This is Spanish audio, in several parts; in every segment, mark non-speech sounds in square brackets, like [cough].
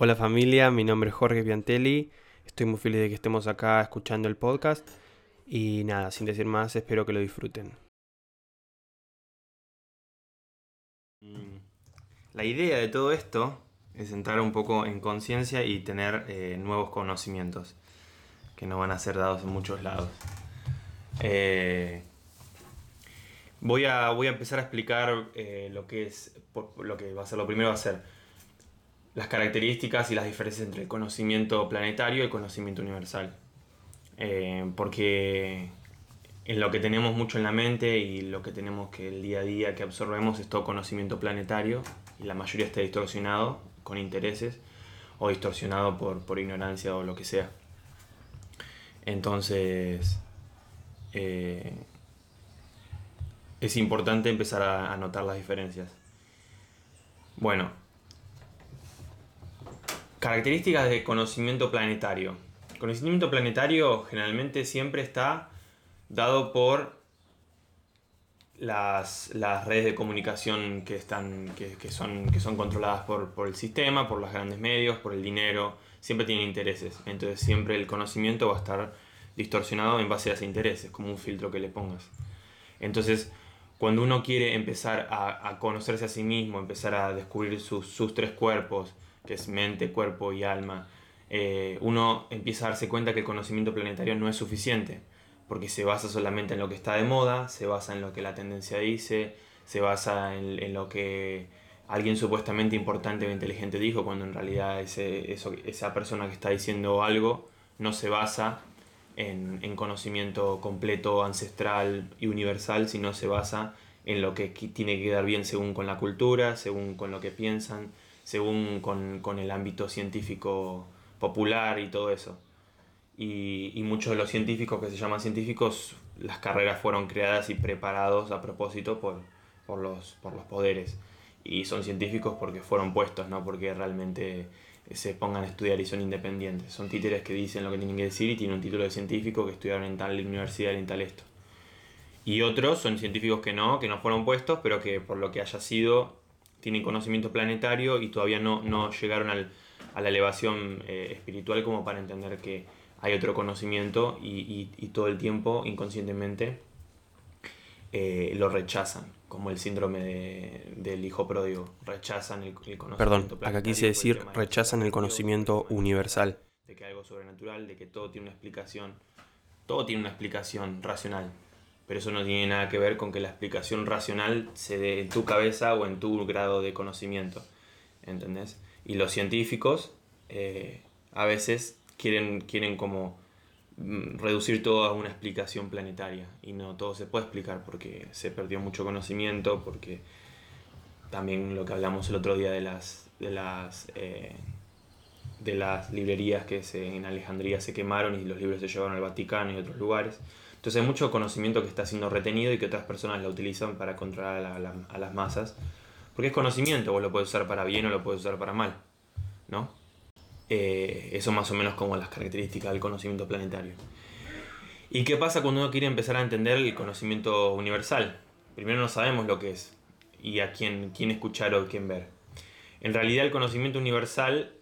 Hola familia, mi nombre es Jorge Piantelli. Estoy muy feliz de que estemos acá escuchando el podcast. Y nada, sin decir más, espero que lo disfruten. Mm, la idea de todo esto es entrar un poco en conciencia y tener eh, nuevos conocimientos que no van a ser dados en muchos lados. Eh, voy, a, voy a empezar a explicar eh, lo que es, lo que va a ser, lo primero va a ser las características y las diferencias entre el conocimiento planetario y el conocimiento universal. Eh, porque en lo que tenemos mucho en la mente y lo que tenemos que el día a día que absorbemos es todo conocimiento planetario y la mayoría está distorsionado con intereses o distorsionado por, por ignorancia o lo que sea. Entonces, eh, es importante empezar a, a notar las diferencias. Bueno, características de conocimiento planetario. Conocimiento planetario generalmente siempre está dado por las, redes de comunicación que, están, que, son, que son controladas por, por, el sistema, por los grandes medios, por el dinero, siempre tienen intereses. Entonces siempre el conocimiento va a estar distorsionado en base a esos intereses, como un filtro que le pongas. Entonces, cuando uno quiere empezar a, a conocerse a sí mismo, empezar a descubrir sus, sus tres cuerpos, que es mente, cuerpo y alma, eh, uno empieza a darse cuenta que el conocimiento planetario no es suficiente, porque se basa solamente en lo que está de moda, se basa en lo que la tendencia dice, se basa en, lo que alguien supuestamente importante o inteligente dijo, cuando en realidad ese, esa persona que está diciendo algo no se basa en, en, conocimiento completo, ancestral y universal, sino se basa en lo que tiene que quedar bien según con la cultura, según con lo que piensan, según con, con el ámbito científico popular y todo eso. Y, y, muchos de los científicos que se llaman científicos, las carreras fueron creadas y preparados a propósito por, por, los, por los poderes. Y son científicos porque fueron puestos, no porque realmente se pongan a estudiar y son independientes. Son títeres que dicen lo que tienen que decir y tienen un título de científico que estudiaron en tal universidad en tal esto. Y otros son científicos que no, que no fueron puestos, pero que por lo que haya sido tienen conocimiento planetario y todavía no, no llegaron al, a la elevación eh, espiritual como para entender que hay otro conocimiento y, y, todo el tiempo inconscientemente eh, lo rechazan, como el síndrome del hijo pródigo, rechazan el, conocimiento. Perdón, acá quise decir rechazan el conocimiento universal. De que algo sobrenatural, de que todo tiene una explicación, todo tiene una explicación racional, pero eso no tiene nada que ver con que la explicación racional se dé en tu cabeza o en tu grado de conocimiento, ¿entendés? Y los científicos eh, a veces quieren, quieren como mm, reducir todo a una explicación planetaria y no todo se puede explicar porque se perdió mucho conocimiento, porque también lo que hablamos el otro día de las, de las, eh, de las librerías que se, en Alejandría se quemaron y los libros se llevaron al Vaticano y otros lugares. Entonces hay mucho conocimiento que está siendo retenido y que otras personas lo utilizan para controlar a las masas porque es conocimiento, vos lo puedes usar para bien o lo puedes usar para mal, ¿no? Eh, eso más o menos como las características del conocimiento planetario. ¿Y qué pasa cuando uno quiere empezar a entender el conocimiento universal? Primero no sabemos lo que es y a quién, quién escuchar o quién ver. En realidad el conocimiento universal,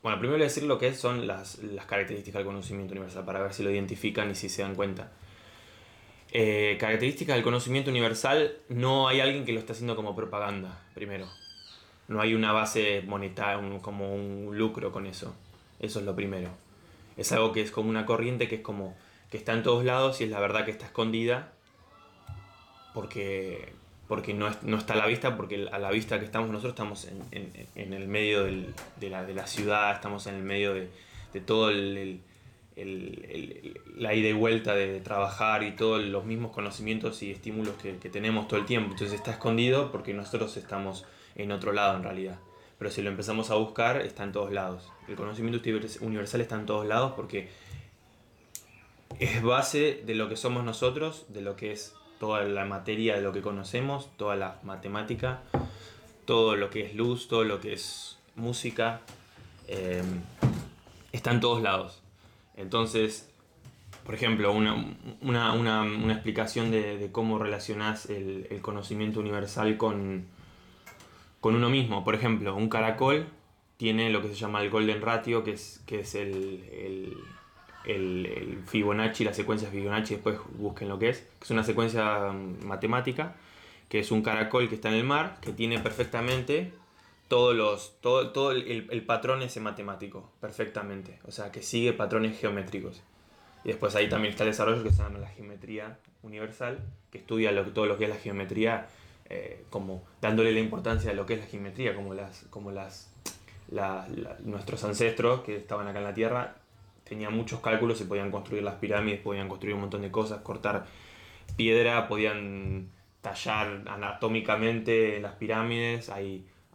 bueno, primero a decir lo que son las, las características del conocimiento universal para ver si lo identifican y si se dan cuenta. Eh, características del conocimiento universal, no hay alguien que lo esté haciendo como propaganda, primero. No hay una base monetaria, como un lucro con eso. Eso es lo primero. Es algo que es como una corriente que es como que está en todos lados y es la verdad que está escondida porque, porque no, no está a la vista, porque a la vista que estamos nosotros estamos en, el medio de, la, de, la, ciudad, estamos en el medio de, todo el el, la ida y vuelta de trabajar y todos los mismos conocimientos y estímulos que, tenemos todo el tiempo. Entonces está escondido porque nosotros estamos en otro lado en realidad. Pero si lo empezamos a buscar, está en todos lados. El conocimiento universal está en todos lados porque es base de lo que somos nosotros, de lo que es toda la materia de lo que conocemos, toda la matemática, todo lo que es luz, todo lo que es música. Eh, está en todos lados. Entonces, por ejemplo, una, explicación de, cómo relacionás el, conocimiento universal con, con, uno mismo. Por ejemplo, un caracol tiene lo que se llama el Golden Ratio, que es, que es el, el, el, Fibonacci, la secuencia Fibonacci, después busquen lo que es, que es una secuencia mm, matemática, que es un caracol que está en el mar, que tiene perfectamente todos los, todo, todo el, el, patrón ese matemático, perfectamente. O sea, que sigue patrones geométricos. Y después ahí también está el desarrollo que se llama la geometría universal, que estudia lo, todo lo que es la geometría, eh, como dándole la importancia a lo que es la geometría, como las, como las, nuestros ancestros que estaban acá en la Tierra tenían muchos cálculos y podían construir las pirámides, podían construir un montón de cosas, cortar piedra, podían tallar anatómicamente las pirámides.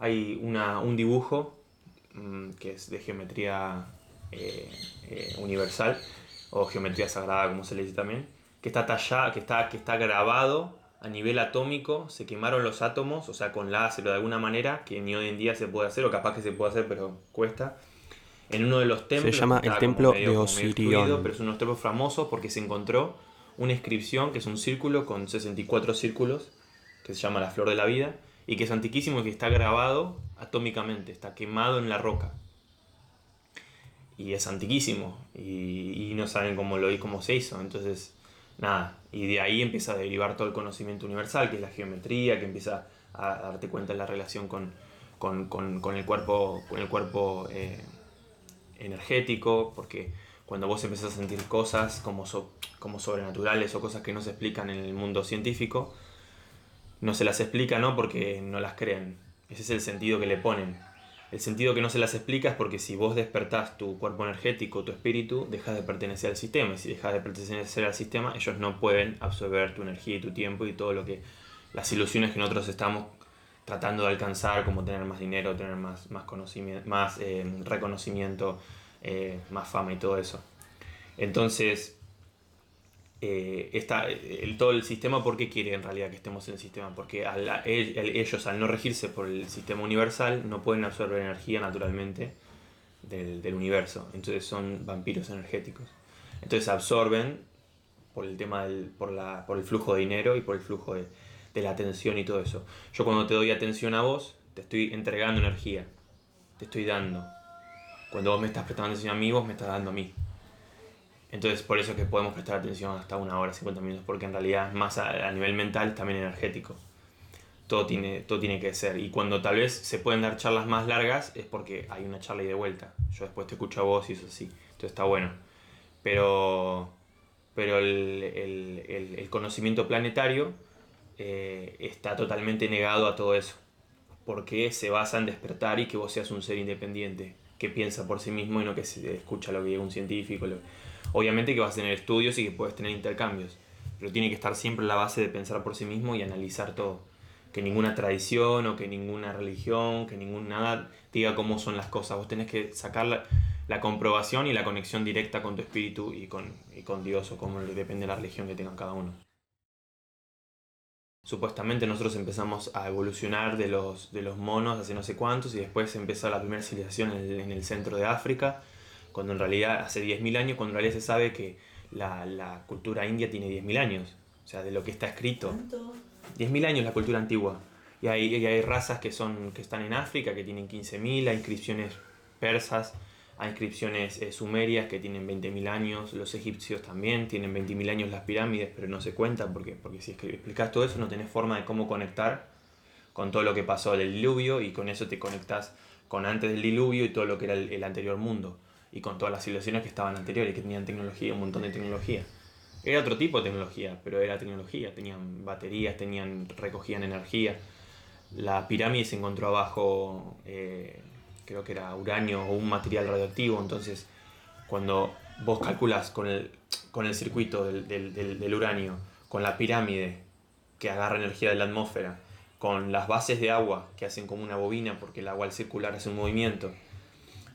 Hay una, un dibujo mm, que es de geometría eh, eh, universal o geometría sagrada, como se le dice también, que está tallado, que está, que está grabado a nivel atómico, se quemaron los átomos, o sea, con láser o de alguna manera, que ni hoy en día se puede hacer, o capaz que se puede hacer, pero cuesta. En uno de los templos. Se llama el templo de Osirión. pero es uno de los templos famosos porque se encontró una inscripción que es un círculo con 64 círculos, que se llama la flor de la vida, y que es antiquísimo y que está grabado atómicamente, está quemado en la roca y es antiquísimo y, no saben cómo lo cómo se hizo. Entonces, nada, y de ahí empieza a derivar todo el conocimiento universal, que es la geometría, que empieza a darte cuenta de la relación con, con, el cuerpo, con el cuerpo eh, energético, porque cuando vos empezás a sentir cosas como, como sobrenaturales o cosas que no se explican en el mundo científico, no se las explica, ¿no? Porque no las creen. Ese es el sentido que le ponen el sentido que no se las explica es porque si vos despertás tu cuerpo energético, tu espíritu, dejas de pertenecer al sistema. Y si dejas de pertenecer al sistema, ellos no pueden absorber tu energía y tu tiempo y todo lo que. las ilusiones que nosotros estamos tratando de alcanzar, como tener más dinero, tener más, más, conocimiento, más eh, reconocimiento, eh, más fama y todo eso. Entonces, eh, está, el, todo el sistema, ¿por qué quiere en realidad que estemos en el sistema? Porque ellos, al no regirse por el sistema universal, no pueden absorber energía naturalmente del, universo. Entonces son vampiros energéticos. Entonces absorben por el tema del, por, la, por el flujo de dinero y por el flujo de, de la atención y todo eso. Yo cuando te doy atención a vos, te estoy entregando energía, te estoy dando. Cuando vos me estás prestando atención a mí, vos me estás dando a mí. Entonces, por eso es que podemos prestar atención hasta una hora, 50 minutos, porque en realidad, más a, nivel mental, también energético. Todo tiene, todo tiene que ser. Y cuando tal vez se pueden dar charlas más largas, es porque hay una charla y de vuelta. Yo después te escucho a vos y eso sí. Entonces está bueno. Pero, pero el, el, el, conocimiento planetario eh, está totalmente negado a todo eso. Porque se basa en despertar y que vos seas un ser independiente, que piensa por sí mismo y no que se escucha lo que diga un científico. Lo, Obviamente que vas a tener estudios y que puedes tener intercambios, pero tiene que estar siempre la base de pensar por sí mismo y analizar todo. Que ninguna tradición o que ninguna religión, que ningún nada diga cómo son las cosas. Vos tenés que sacar la, comprobación y la conexión directa con tu espíritu y con, y con Dios o como depende de la religión que tengan cada uno. Supuestamente nosotros empezamos a evolucionar de los, de los monos hace no sé cuántos y después empezó la primera civilización en el centro de África cuando en realidad hace 10.000 años, cuando en realidad se sabe que la, la cultura india tiene 10.000 años, o sea, de lo que está escrito. 10.000 años la cultura antigua. Y hay, y hay razas que, son, que están en África que tienen 15.000, hay inscripciones persas, hay inscripciones eh, sumerias que tienen 20.000 años, los egipcios también tienen 20.000 años las pirámides, pero no se cuentan porque, porque si explicas todo eso no tenés forma de cómo conectar con todo lo que pasó del diluvio y con eso te conectas con antes del diluvio y todo lo que era el anterior mundo y con todas las civilizaciones que estaban anteriores, que tenían tecnología, un montón de tecnología. Era otro tipo de tecnología, pero era tecnología. Tenían baterías, tenían, recogían energía. La pirámide se encontró abajo, eh, creo que era uranio o un material radioactivo. Entonces, cuando vos calculas con el, con el circuito del, del, del uranio, con la pirámide que agarra energía de la atmósfera, con las bases de agua que hacen como una bobina porque el agua al circular hace un movimiento,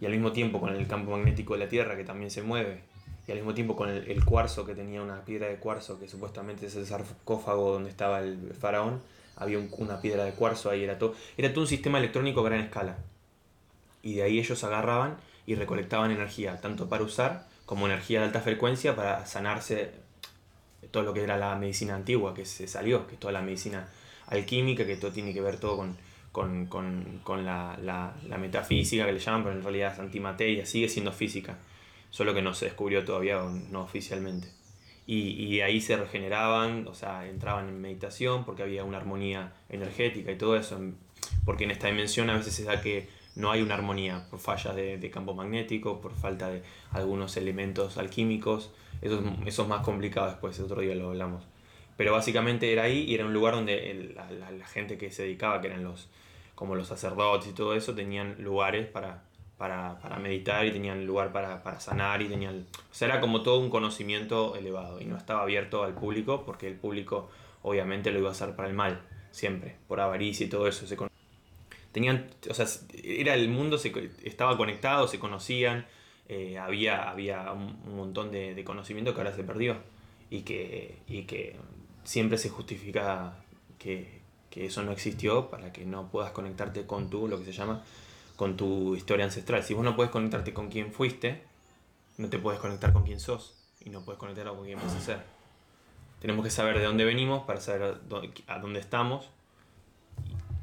y al mismo tiempo con el campo magnético de la Tierra que también se mueve, y al mismo tiempo con el, cuarzo que tenía una piedra de cuarzo que supuestamente es el sarcófago donde estaba el faraón, había una piedra de cuarzo ahí, era todo, era todo un sistema electrónico a gran escala. Y de ahí ellos agarraban y recolectaban energía, tanto para usar como energía de alta frecuencia para sanarse todo lo que era la medicina antigua que se salió, que toda la medicina alquímica, que todo tiene que ver todo con, con, con, con la, la, la, metafísica que le llaman, pero en realidad es antimateria, sigue siendo física, solo que no se descubrió todavía, no oficialmente. Y, y ahí se regeneraban, o sea, entraban en meditación porque había una armonía energética y todo eso, porque en esta dimensión a veces se da que no hay una armonía por fallas de, de, campo magnético, por falta de algunos elementos alquímicos. Eso es, eso es más complicado después, otro día lo hablamos. Pero básicamente era ahí y era un lugar donde el, la, la, la, gente que se dedicaba, que eran los, como los sacerdotes y todo eso, tenían lugares para, para, para meditar y tenían lugar para, para, sanar y tenían... O sea, era como todo un conocimiento elevado y no estaba abierto al público porque el público obviamente lo iba a hacer para el mal, siempre, por avaricia y todo eso. Se tenían, o sea, era el mundo, se, estaba conectado, se conocían, eh, había, había un, montón de, de, conocimiento que ahora se perdió y que, y que siempre se justifica que, que, eso no existió para que no puedas conectarte con tu, lo que se llama, con tu historia ancestral. Si vos no puedes conectarte con quién fuiste, no te puedes conectar con quién sos y no puedes conectar con quién vas a ser. Tenemos que saber de dónde venimos para saber a dónde estamos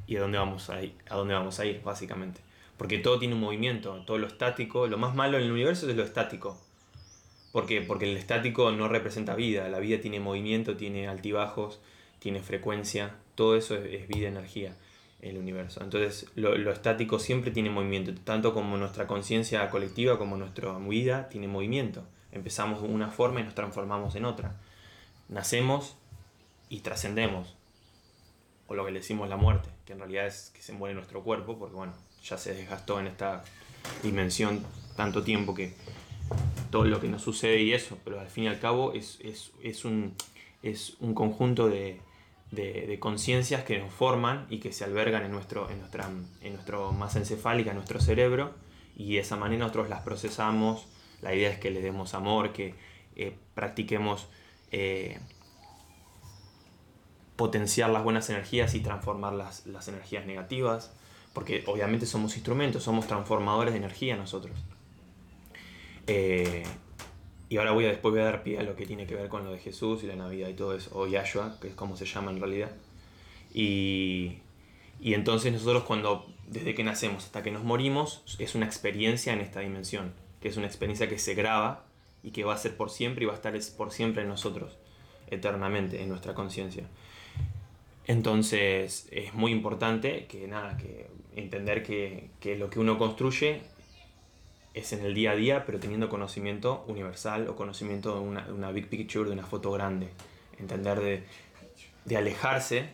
y a dónde vamos a ir, a dónde vamos a ir básicamente. Porque todo tiene un movimiento, todo lo estático, lo más malo en el universo es lo estático. ¿Por qué? Porque el estático no representa vida, la vida tiene movimiento, tiene altibajos, tiene frecuencia, todo eso es, es vida, energía, el universo. Entonces lo, estático siempre tiene movimiento, tanto como nuestra conciencia colectiva como nuestra vida tiene movimiento. Empezamos una forma y nos transformamos en otra. Nacemos y trascendemos, o lo que le decimos la muerte, que en realidad es que se muere nuestro cuerpo, porque bueno, ya se desgastó en esta dimensión tanto tiempo que todo lo que nos sucede y eso, pero al fin y al cabo es, es, es, un, es un conjunto de, de, conciencias que nos forman y que se albergan en nuestro, en, nuestra, en nuestro masa encefálica, en nuestro cerebro, y de esa manera nosotros las procesamos. La idea es que le demos amor, que eh, practiquemos eh, potenciar las buenas energías y transformar las, las energías negativas, porque obviamente somos instrumentos, somos transformadores de energía nosotros. Eh, y ahora voy a, después voy a dar pie a lo que tiene que ver con lo de Jesús y la Navidad y todo eso, o Yahshua, que es como se llama en realidad. Y, y entonces nosotros cuando, desde que nacemos hasta que nos morimos, es una experiencia en esta dimensión, que es una experiencia que se graba y que va a ser por siempre y va a estar por siempre en nosotros, eternamente, en nuestra conciencia. Entonces es muy importante que nada, que entender que, que, lo que uno construye es en el día a día, pero teniendo conocimiento universal o conocimiento de una, de una big picture, de una foto grande. Entender de, de alejarse,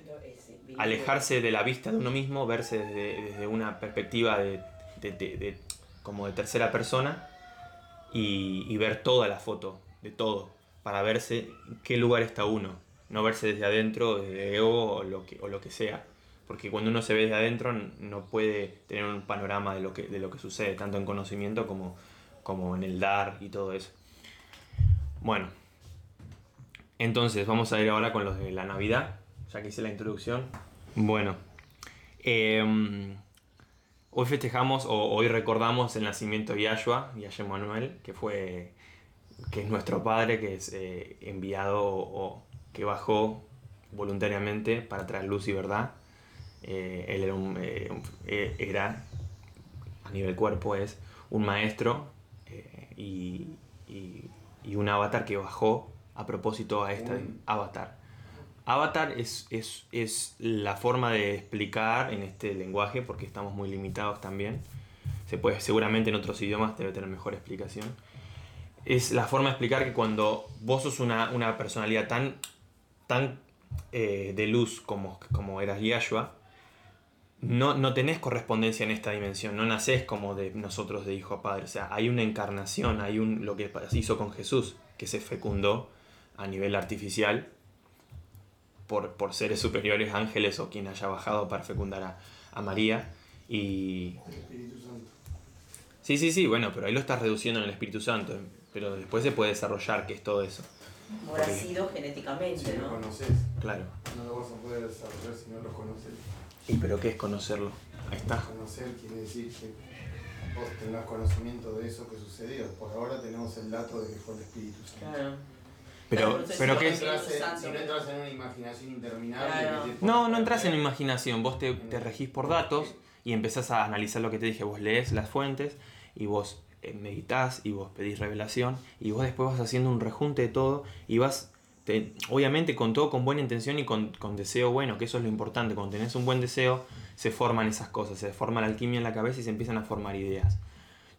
alejarse de la vista de uno mismo, verse desde, desde una perspectiva de, de, como de tercera persona y, y ver toda la foto, de todo, para verse en qué lugar está uno no verse desde adentro, desde ego o lo que, o lo que sea. Porque cuando uno se ve desde adentro no puede tener un panorama de lo que, de lo que sucede, tanto en conocimiento como, como en el dar y todo eso. Bueno, entonces vamos a ir ahora con los de la Navidad, ya que hice la introducción. Bueno, eh, hoy festejamos o hoy recordamos el nacimiento de Yahshua, Yahshua Manuel, que fue que es nuestro padre, que es eh, enviado o que bajó voluntariamente para traer luz y verdad. Eh, él era, un, eh, eh era, a nivel cuerpo, es un maestro eh, y, y, y, un avatar que bajó a propósito a este avatar. Avatar es, es, es, la forma de explicar en este lenguaje, porque estamos muy limitados también. Se puede, seguramente en otros idiomas debe tener mejor explicación. Es la forma de explicar que cuando vos sos una, una personalidad tan tan de luz como, como eras Yahshua, no, no tenés correspondencia en esta dimensión, no nacés como de nosotros de hijo a padre. O sea, hay una encarnación, hay un, lo que hizo con Jesús, que se fecundó a nivel artificial por, por seres superiores, ángeles o quien haya bajado para fecundar a, a María. Y... Sí, sí, sí, bueno, pero ahí lo estás reduciendo en el Espíritu Santo, pero después se puede desarrollar, que es todo eso habrá sido genéticamente, si ¿no? lo conoces. Claro. No lo vas a poder desarrollar si no lo conoces. ¿Y pero qué es conocerlo? Ahí está. Conocer quiere decir que vos tengas conocimiento de eso que sucedió. Por ahora tenemos el dato de que fue el Espíritu Santo. Claro. Pero, pero si ¿qué no es? Si no entras en una imaginación interminable. Claro. No, no entras en imaginación, vos te, te regís por datos y empezás a analizar lo que te dije, vos lees las fuentes y vos eh, meditás y vos pedís revelación y vos después vas haciendo un rejunte de todo y vas, te- obviamente con todo con buena intención y con, con deseo bueno, que eso es lo importante, cuando tenés un buen deseo se forman esas cosas, se forma la alquimia en la cabeza y se empiezan a formar ideas.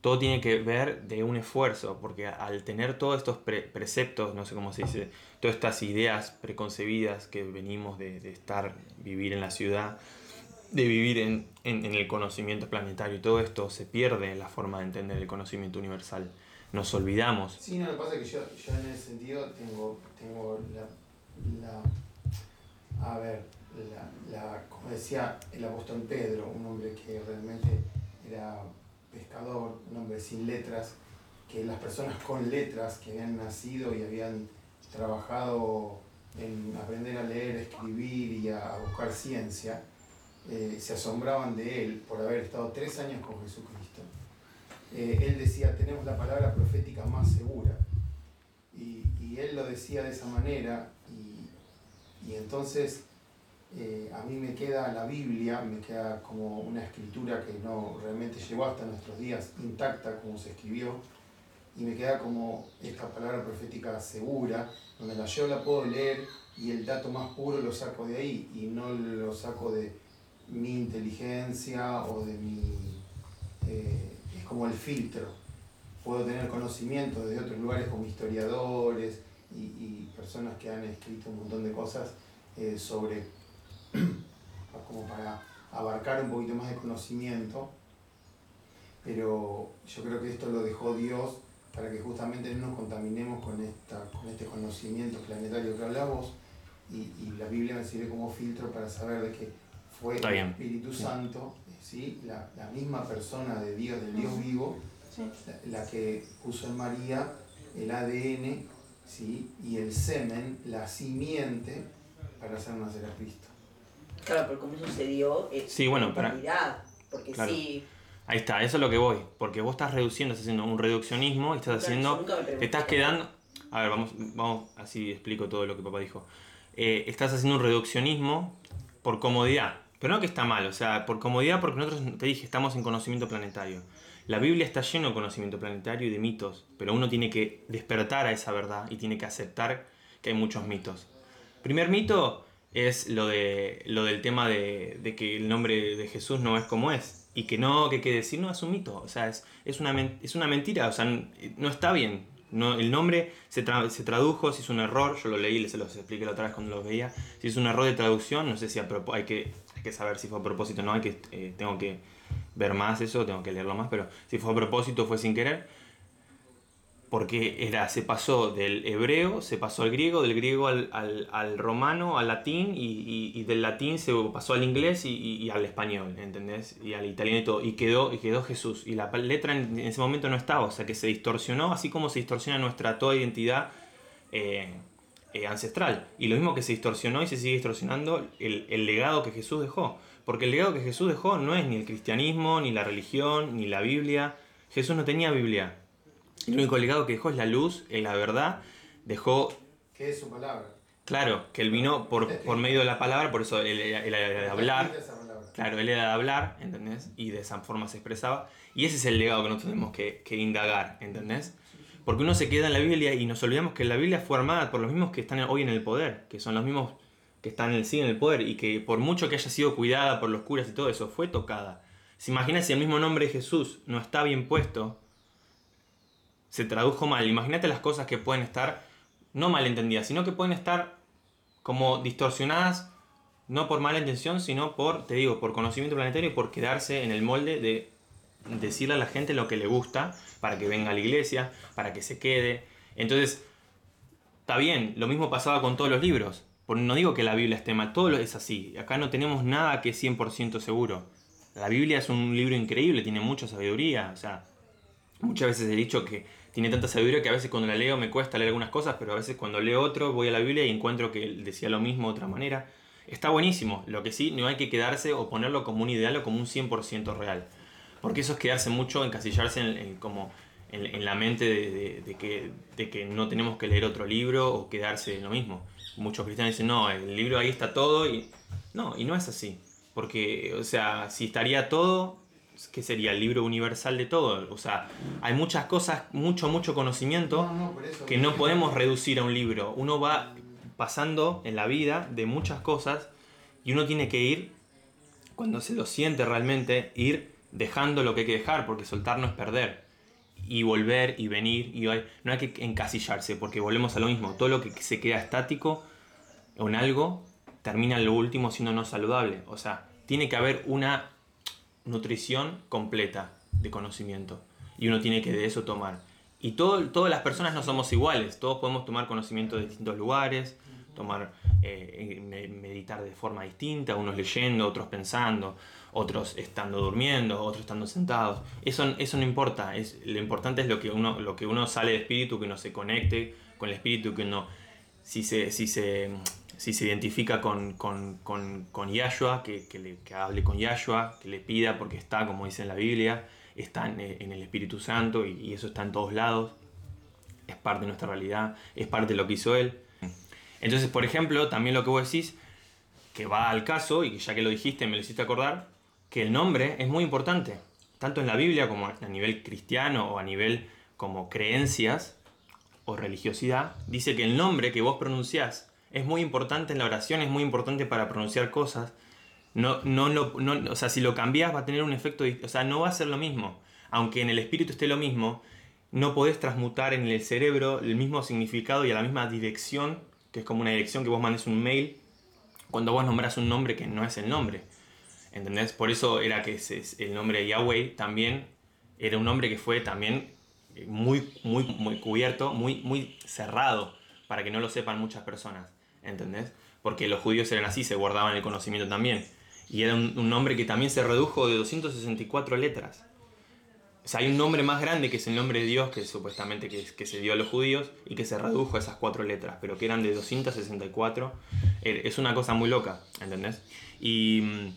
Todo tiene que ver de un esfuerzo, porque al tener todos estos pre- preceptos, no sé cómo se dice, todas estas ideas preconcebidas que venimos de, de estar, vivir en la ciudad, de vivir en, en- en el conocimiento planetario y todo esto, se pierde la forma de entender el conocimiento universal. Nos olvidamos. Sí, no, lo que pasa es que yo, yo en ese sentido tengo, tengo la, la- a ver, la, la- como decía el apóstol Pedro, un hombre que realmente era pescador, un hombre sin letras, que las personas con letras que habían nacido y habían trabajado en aprender a leer, escribir y a, buscar ciencia, eh, se asombraban de él por haber estado tres años con Jesucristo. Eh, él decía, tenemos la palabra profética más segura. Y, y él lo decía de esa manera y, y entonces eh, a mí me queda la Biblia, me queda como una escritura que no realmente llegó hasta nuestros días intacta como se escribió y me queda como esta palabra profética segura, donde yo la puedo leer y el dato más puro lo saco de ahí y no lo saco de mi inteligencia o de mi... eh, como el filtro. Puedo tener conocimiento de otros lugares como historiadores y, y personas que han escrito un montón de cosas eh, sobre, [clears throat] como para abarcar un poquito más de conocimiento, pero yo creo que esto lo dejó Dios para que justamente no nos contaminemos con, esta, con este conocimiento planetario que hablamos y, y la Biblia me sirve como filtro para saber de que fue el. Espíritu Santo, ¿sí? la, la misma persona de Dios, del Dios vivo, la, la que puso en María el ADN ¿sí? y el semen, la simiente, para hacer nacer a Cristo. Claro, pero como sucedió eh, Sí, bueno, en para- porque Claro. sí, Ahí está, eso es lo que voy. Porque vos estás reduciendo, estás haciendo un reduccionismo y estás Claro, haciendo. Te estás quedando. A ver, vamos, vamos, así explico todo lo que papá dijo. Eh, estás haciendo un reduccionismo por comodidad. Pero no que está mal, o sea, por comodidad porque nosotros, te dije, estamos en conocimiento planetario. La Biblia está lleno de conocimiento planetario y de mitos, pero uno tiene que despertar a esa verdad y tiene que aceptar que hay muchos mitos. Primer mito es lo, de, lo del tema de, de que el nombre de Jesús no es como es. Y que no, que que decir, no, es un mito. O sea, es, es, una, es una mentira. O sea, no está bien. No, el nombre se, tra- se tradujo, si es un error, yo lo leí, se los expliqué la otra vez cuando lo veía. Si es un error de traducción, no sé si hay, que, hay que saber si fue a propósito o no. Hay que, eh, tengo que ver más eso, tengo que leerlo más. Pero si fue a propósito, fue sin querer porque era, se pasó del hebreo, se pasó al griego, del griego al, al- al romano, al latín, y, y- y del latín se pasó al inglés y, y- al español, ¿entendés? Y al italiano y todo, y quedó, y quedó Jesús. Y la letra en, en ese momento no estaba, o sea que se distorsionó, así como se distorsiona nuestra toda identidad eh, eh, ancestral. Y lo mismo que se distorsionó y se sigue distorsionando el, el legado que Jesús dejó. Porque el legado que Jesús dejó no es ni el cristianismo, ni la religión, ni la Biblia. Jesús no tenía Biblia. El único legado que dejó es la luz, es la verdad. Dejó, ¿Qué es su palabra? claro, que él vino por, por medio de la palabra, por eso él, él era de hablar. Claro, él era de hablar, ¿entendés? Y de esa forma se expresaba. Y ese es el legado que nosotros tenemos que, que indagar, ¿entendés? Porque uno se queda en la Biblia y nos olvidamos que la Biblia fue armada por los mismos que están hoy en el poder, que son los mismos que están en, sí, en el poder, y que por mucho que haya sido cuidada por los curas y todo eso, fue tocada. ¿Se imagina si el mismo nombre de Jesús no está bien puesto? Se tradujo mal. Imagínate las cosas que pueden estar, no mal entendidas, sino que pueden estar como distorsionadas no por mala intención, sino por, te digo, por conocimiento planetario y por quedarse en el molde de decirle a la gente lo que le gusta para que venga a la iglesia, para que se quede. Entonces, está bien, lo mismo pasaba con todos los libros. No digo que la Biblia esté mal, todo es así. Acá no tenemos nada que es 100% seguro. La Biblia es un libro increíble, tiene mucha sabiduría. O muchas veces he dicho que tiene tanta sabiduría que a veces cuando la leo me cuesta leer algunas cosas, pero a veces cuando leo otro voy a la Biblia y encuentro que decía lo mismo de otra manera. Está buenísimo, lo que sí no hay que quedarse o ponerlo como un ideal o como un 100% real. Porque eso es quedarse mucho, encasillarse en, en como en, en la mente de, de- de que, de que no tenemos que leer otro libro o quedarse en lo mismo. Muchos cristianos dicen, no, el libro ahí está todo y... No, y no es así. Porque, o sea, si estaría todo, ¿qué sería? El libro universal de todo. O sea, hay muchas cosas, mucho, mucho conocimiento No, no, por eso. que no podemos reducir a un libro. Uno va pasando en la vida de muchas cosas y uno tiene que ir, cuando se lo siente realmente, ir dejando lo que hay que dejar, porque soltar no es perder. Y volver y venir, y no hay que encasillarse, porque volvemos a lo mismo. Todo lo que se queda estático en algo termina en lo último siendo no saludable. O sea, tiene que haber una nutrición completa de conocimiento. Y uno tiene que de eso tomar. Y todo, todas las personas no somos iguales. Todos podemos tomar conocimiento de distintos lugares, tomar, eh, me- meditar de forma distinta, unos leyendo, otros pensando, otros estando durmiendo, otros estando sentados. Eso, eso no importa. Es, lo importante es lo que, uno, lo que uno sale de espíritu, que uno se conecte con el espíritu, que uno, si se, si se, si se identifica con, con, con, con Yahshua, que, que, le- que hable con Yahshua, que le pida porque está, como dice en la Biblia, está en, el Espíritu Santo y, y eso está en todos lados. Es parte de nuestra realidad, es parte de lo que hizo Él. Entonces, por ejemplo, también lo que vos decís, que va al caso, y ya que lo dijiste, me lo hiciste acordar, que el nombre es muy importante, tanto en la Biblia como a nivel cristiano o a nivel como creencias o religiosidad, dice que el nombre que vos pronunciás es muy importante en la oración, es muy importante para pronunciar cosas. No, no, lo- no- o sea, si lo cambias va a tener un efecto, o sea, no va a ser lo mismo. Aunque en el espíritu esté lo mismo, no podés transmutar en el cerebro el mismo significado y a la misma dirección, que es como una dirección que vos mandes un mail cuando vos nombrás un nombre que no es el nombre. ¿Entendés? Por eso era que ese- el nombre de Yahweh también era un nombre que fue también eh, muy, muy, muy cubierto, muy, muy cerrado, para que no lo sepan muchas personas. ¿Entendés? Porque los judíos eran así, se guardaban el conocimiento también. Y era un, un nombre que también se redujo de 264 letras. O sea, hay un nombre más grande que es el nombre de Dios, que supuestamente que, que se dio a los judíos, y que se redujo a esas cuatro letras, pero que eran de 264. Eh, Es una cosa muy loca, ¿entendés? Y, mm,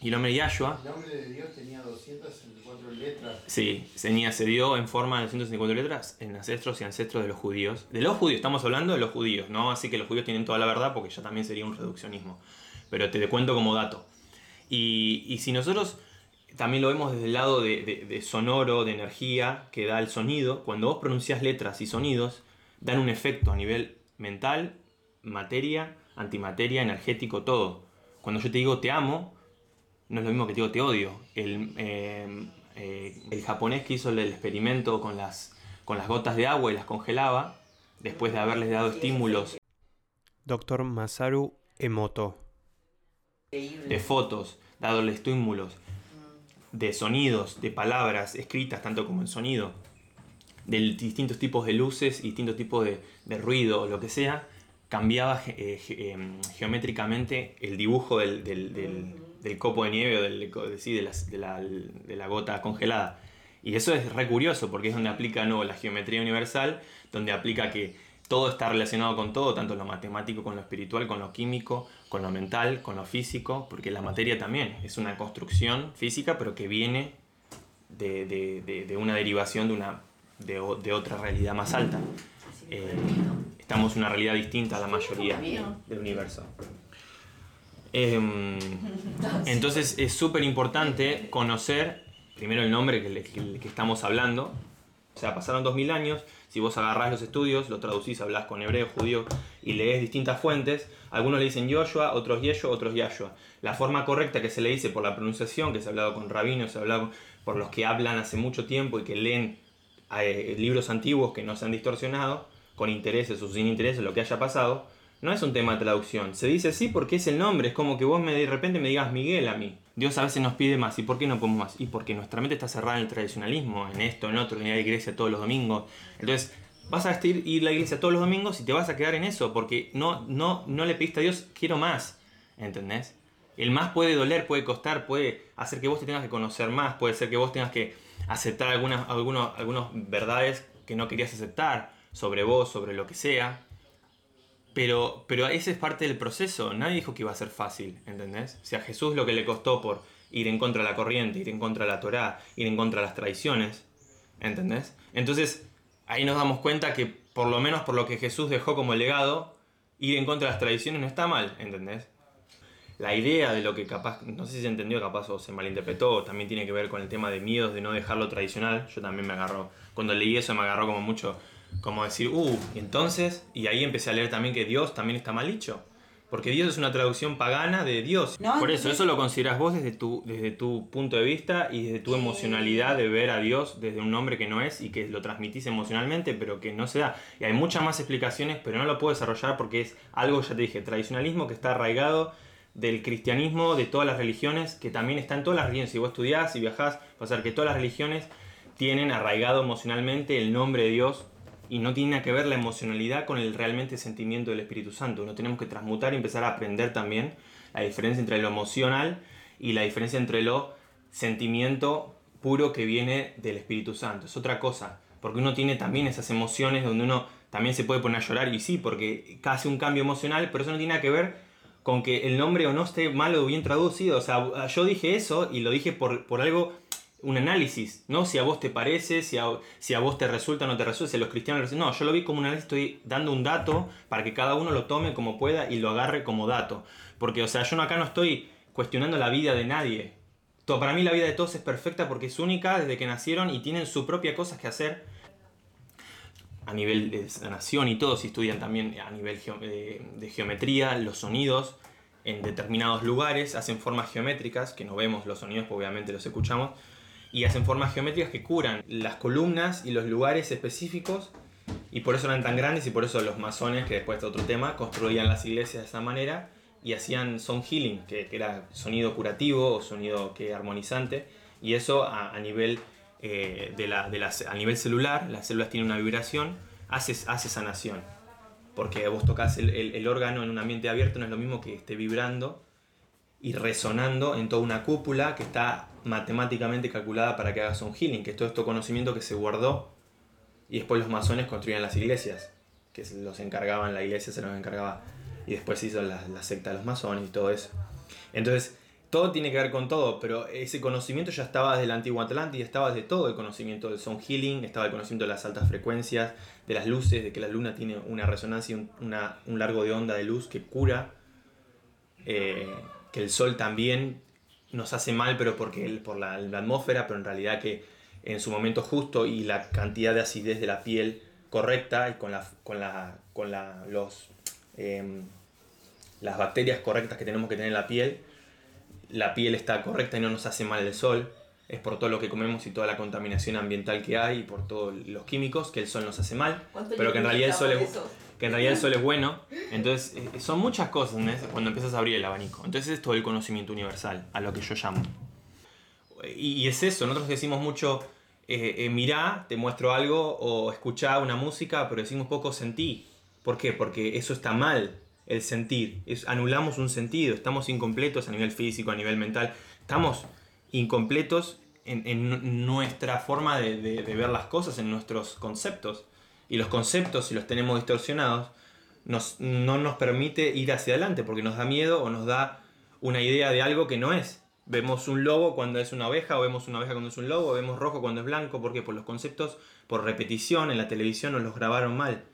y el nombre Yahshua, El nombre de Dios tenía 264 letras. sí, tenía, se dio en forma de 254 letras en ancestros y ancestros de los judíos. De los judíos, estamos hablando de los judíos, ¿no? Así que los judíos tienen toda la verdad, porque ya también sería un reduccionismo. Pero te cuento como dato. Y, y si nosotros también lo vemos desde el lado de, de- de sonoro, de energía que da el sonido, cuando vos pronuncias letras y sonidos, dan un efecto a nivel mental, materia, antimateria, energético, todo. Cuando yo te digo te amo, no es lo mismo que te digo te odio. El, eh, eh, el japonés que hizo el experimento con las, con las gotas de agua y las congelaba, después de haberles dado estímulos Doctor Masaru Emoto. De fotos, dándole estímulos, de sonidos, de palabras escritas, tanto como en sonido, de distintos tipos de luces y distintos tipos de, de ruido, lo que sea, cambiaba eh, ge- em, geométricamente el dibujo del, del- del- del copo de nieve o del, de, sí, de, la, de la gota congelada. Y eso es re curioso porque es donde aplica no, la geometría universal, donde aplica que todo está relacionado con todo, tanto lo matemático con lo espiritual, con lo químico, con lo mental, con lo físico, porque la materia también es una construcción física, pero que viene de, de- de- una derivación de, una, de otra realidad más alta. Eh, estamos en una realidad distinta a la mayoría del universo. Em, [laughs] entonces es súper importante conocer primero el nombre que, que- que estamos hablando. O sea, pasaron 2000 años. Si vos agarrás los estudios, lo traducís, hablas con hebreo, judío y lees distintas fuentes, algunos le dicen Yoshua, otros Yeshua, otros Yahshua. La forma correcta que se le dice por la pronunciación, que se ha hablado con rabinos, se ha hablado por los que hablan hace mucho tiempo y que leen eh, libros antiguos que no se han distorsionado, con intereses o sin intereses, lo que haya pasado, no es un tema de traducción. Se dice así porque es el nombre, es como que vos me, de repente me digas Miguel a mí. Dios a veces nos pide más. ¿Y por qué no podemos más? Y porque nuestra mente está cerrada en el tradicionalismo, en esto, en otro, en la iglesia todos los domingos. Entonces, vas a ir, ir a la iglesia todos los domingos y te vas a quedar en eso, porque no, no, no le pediste a Dios, quiero más. ¿Entendés? El más puede doler, puede costar, puede hacer que vos te tengas que conocer más, puede ser que vos tengas que aceptar algunas, algunos, algunas verdades que no querías aceptar sobre vos, sobre lo que sea. Pero, pero ese es parte del proceso. Nadie dijo que iba a ser fácil, ¿entendés? O sea, a Jesús lo que le costó por ir en contra de la corriente, ir en contra de la Torá, ir en contra de las tradiciones, ¿Entendés? Entonces, ahí nos damos cuenta que por lo menos por lo que Jesús dejó como legado, ir en contra de las tradiciones no está mal, ¿entendés? La idea de lo que capaz, no sé si se entendió capaz o se malinterpretó, también tiene que ver con el tema de miedos de no dejarlo tradicional. Yo también me agarró, cuando leí eso me agarró como mucho, como decir, uh, entonces, y ahí empecé a leer también que Dios también está mal dicho. Porque Dios es una traducción pagana de Dios. No, Por eso, eso lo consideras vos desde tu, desde tu punto de vista y desde tu emocionalidad de ver a Dios desde un nombre que no es y que lo transmitís emocionalmente, pero que no se da. Y hay muchas más explicaciones, pero no lo puedo desarrollar porque es algo, ya te dije, tradicionalismo que está arraigado del cristianismo, de todas las religiones, que también está en todas las religiones. Si vos estudiás y viajás, vas a ver que todas las religiones tienen arraigado emocionalmente el nombre de Dios y no tiene nada que ver la emocionalidad con el realmente sentimiento del Espíritu Santo. No tenemos que transmutar y empezar a aprender también la diferencia entre lo emocional y la diferencia entre lo sentimiento puro que viene del Espíritu Santo. Es otra cosa, porque uno tiene también esas emociones donde uno también se puede poner a llorar y sí, porque hace un cambio emocional, pero eso no tiene nada que ver con que el nombre o no esté mal o bien traducido. O sea, yo dije eso y lo dije por, por algo, un análisis, ¿no? Si a vos te parece, si a, si a vos te resulta o no te resulta, si a los cristianos No, yo lo vi como un análisis, estoy dando un dato para que cada uno lo tome como pueda y lo agarre como dato. Porque, o sea, yo acá no estoy cuestionando la vida de nadie. Todo, para mí la vida de todos es perfecta porque es única desde que nacieron y tienen su propia cosas que hacer a nivel de sanación y todo, si estudian también a nivel geo- de, geometría, los sonidos en determinados lugares, hacen formas geométricas, que no vemos los sonidos, obviamente los escuchamos, y hacen formas geométricas que curan las columnas y los lugares específicos, y por eso eran tan grandes, y por eso los masones, que después de otro tema, construían las iglesias de esa manera, y hacían sound healing, que, era sonido curativo o sonido que armonizante, y eso a, nivel eh, de la, de la- a nivel celular, las células tienen una vibración, hace, hace sanación. Porque vos tocas el órgano en un ambiente abierto, no es lo mismo que esté vibrando y resonando en toda una cúpula que está matemáticamente calculada para que hagas un healing, que es todo este conocimiento que se guardó y después los masones construían las iglesias, que se los encargaban, la iglesia se los encargaba y después se hizo la, secta de los masones y todo eso. Entonces, todo tiene que ver con todo, pero ese conocimiento ya estaba desde la antigua Atlántida, estaba desde todo el conocimiento del sound healing, estaba el conocimiento de las altas frecuencias, de las luces, de que la luna tiene una resonancia, un, un largo de onda de luz que cura, eh, que el sol también nos hace mal, pero porque el- por la, la atmósfera, pero en realidad que en su momento justo y la cantidad de acidez de la piel correcta y con, la, con, la, con la, los, em, las bacterias correctas que tenemos que tener en la piel, la piel está correcta y no nos hace mal el sol. Es por todo lo que comemos y toda la contaminación ambiental que hay y por todos los químicos que el sol nos hace mal. ¿Cuánto Pero que en realidad el sol es, eso? Que en realidad el sol es bueno. Entonces, eh, son muchas cosas cuando empiezas a abrir el abanico. Entonces, es todo el conocimiento universal, a lo que yo llamo. Y, es eso, nosotros decimos mucho, eh, eh, mirá, te muestro algo, o escuchá una música, pero decimos poco sentí. ¿Por qué? Porque eso está mal, el sentir. Anulamos un sentido, estamos incompletos a nivel físico, a nivel mental. Estamos incompletos en, nuestra forma de- de ver las cosas, en nuestros conceptos. Y los conceptos, si los tenemos distorsionados, nos, no nos permite ir hacia adelante porque nos da miedo o nos da una idea de algo que no es. Vemos un lobo cuando es una oveja, o vemos una oveja cuando es un lobo, o vemos rojo cuando es blanco, porque por los conceptos, por repetición en la televisión nos los grabaron mal.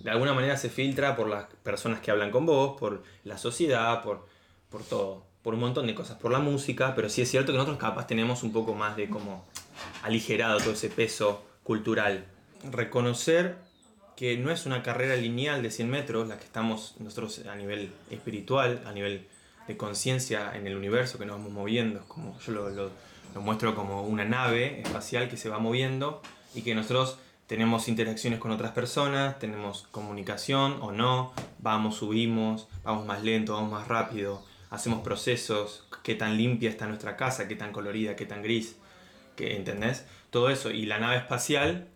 De alguna manera se filtra por las personas que hablan con vos, por la sociedad, por, por todo, por un montón de cosas, por la música, pero sí es cierto que nosotros capaz tenemos un poco más de como aligerado todo ese peso cultural. Reconocer que no es una carrera lineal de 100 metros la que estamos nosotros a nivel espiritual, a nivel de conciencia en el universo que nos vamos moviendo, como yo lo, lo- muestro como una nave espacial que se va moviendo y que nosotros tenemos interacciones con otras personas, tenemos comunicación o no, vamos, subimos, vamos más lento, vamos más rápido, hacemos procesos, qué tan limpia está nuestra casa, qué tan colorida, qué tan gris, que, ¿entendés? Todo eso. Y la nave espacial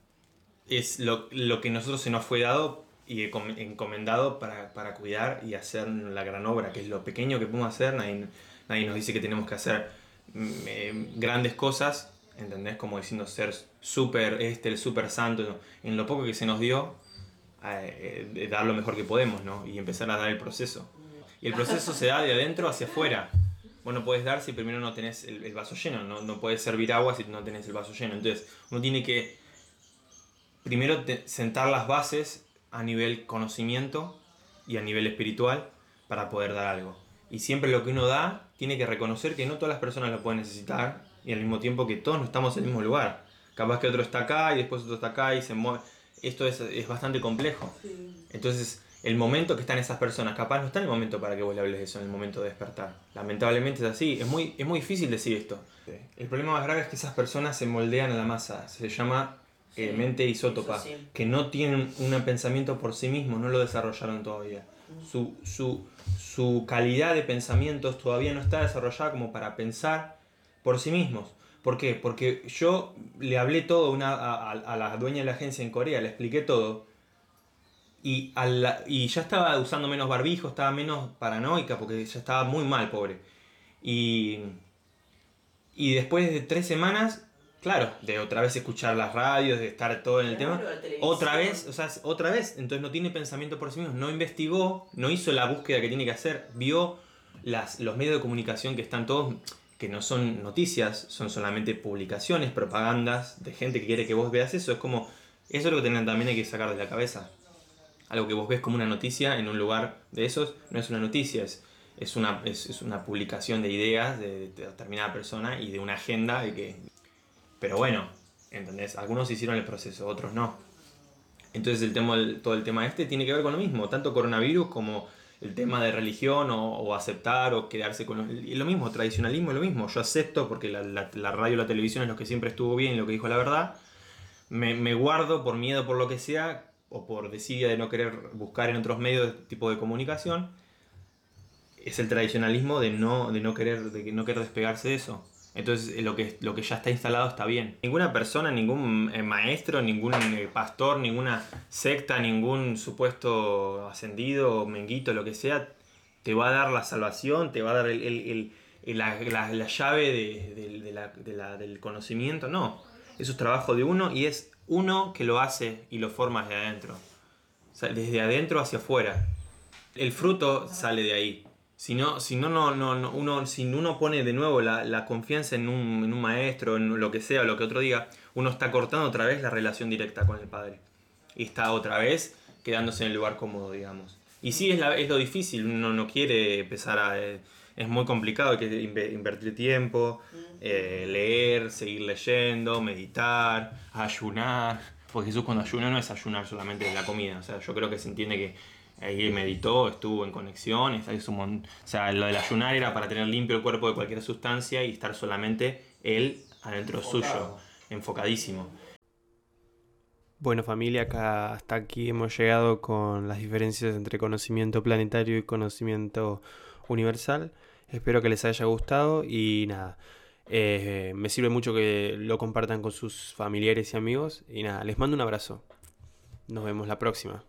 es lo, lo que nosotros se nos fue dado y encom- encomendado para, para cuidar y hacer la gran obra, que es lo pequeño que podemos hacer. Nadie, nadie nos dice que tenemos que hacer mm, eh, grandes cosas, ¿entendés? Como diciendo ser súper este, el súper santo. En lo poco que se nos dio, eh, dar lo mejor que podemos, ¿no? Y empezar a dar el proceso. Y el proceso se da de adentro hacia afuera. Vos no puedes dar si primero no tenés el, vaso lleno, no, no puedes servir agua si no tenés el vaso lleno. Entonces, uno tiene que primero te- sentar las bases a nivel conocimiento y a nivel espiritual para poder dar algo. Y siempre lo que uno da tiene que reconocer que no todas las personas lo pueden necesitar y al mismo tiempo que todos no estamos en el mismo lugar. Capaz que otro está acá y después otro está acá y se mueve. Esto es, es bastante complejo. Entonces, el momento que están esas personas, capaz no está en el momento para que vos le hables de eso, en el momento de despertar. Lamentablemente es así, es muy, es muy difícil decir esto. El problema más grave es que esas personas se moldean a la masa, se llama eh, Sí, mente isótopa, sí. que no tienen un pensamiento por sí mismos, no lo desarrollaron todavía. Su, su, su calidad de pensamientos todavía no está desarrollada como para pensar por sí mismos. ¿Por qué? Porque yo le hablé todo una, a, a- a la dueña de la agencia en Corea, le expliqué todo. Y, a la- y ya estaba usando menos barbijo, estaba menos paranoica, porque ya estaba muy mal, pobre. Y, y después de tres semanas, claro, de otra vez escuchar las radios, de estar todo en el tema, Claro, otra vez, o sea, otra vez, entonces no tiene pensamiento por sí mismo, no investigó, no hizo la búsqueda que tiene que hacer, vio las, los medios de comunicación que están todos, que no son noticias, son solamente publicaciones, propagandas de gente que quiere que vos veas eso, es como, eso es lo que también hay que sacar de la cabeza. Algo que vos ves como una noticia en un lugar de esos, no es una noticia, es, es, una, es, es una publicación de ideas de, de determinada persona y de una agenda de que... Pero bueno, ¿entendés? Algunos hicieron el proceso, otros no. Entonces el tema, el- todo el tema este tiene que ver con lo mismo, tanto coronavirus como el tema de religión o, o aceptar o quedarse con lo, y lo mismo, tradicionalismo es lo mismo. Yo acepto porque la, la- la radio la televisión es lo que siempre estuvo bien, lo que dijo la verdad. Me, me guardo por miedo, por lo que sea, o por desidia de no querer buscar en otros medios de tipo de comunicación. Es el tradicionalismo de no, de no querer, de no querer despegarse de eso. Entonces eh, lo que, lo que ya está instalado está bien. Ninguna persona, ningún eh, maestro, ningún eh, pastor, ninguna secta, ningún supuesto ascendido, menguito, lo que sea, te va a dar la salvación, te va a dar el- el- la, la- la llave de- del conocimiento. No, eso es trabajo de uno y es uno que lo hace y lo forma desde adentro. Desde adentro hacia afuera. El fruto sale de ahí. Si no, si no, no, no, no- uno, si uno pone de nuevo la, la confianza en un, en un maestro, en lo que sea, lo que otro diga, uno está cortando otra vez la relación directa con el padre. Y está otra vez quedándose en el lugar cómodo, digamos. Y sí, es, la- es lo difícil, uno no quiere empezar a... eh, es muy complicado, hay que inve- invertir tiempo, eh, leer, seguir leyendo, meditar, ayunar. Porque Jesús cuando ayuna no es ayunar solamente de la comida. O sea, yo creo que se entiende que ahí meditó, estuvo en conexión. está- es un mon- o sea, lo del ayunar era para tener limpio el cuerpo de cualquier sustancia y estar solamente él adentro suyo, enfocadísimo. Bueno familia, acá hasta aquí hemos llegado con las diferencias entre conocimiento planetario y conocimiento universal. Espero que les haya gustado y nada, eh, me sirve mucho que lo compartan con sus familiares y amigos y nada, les mando un abrazo. Nos vemos la próxima.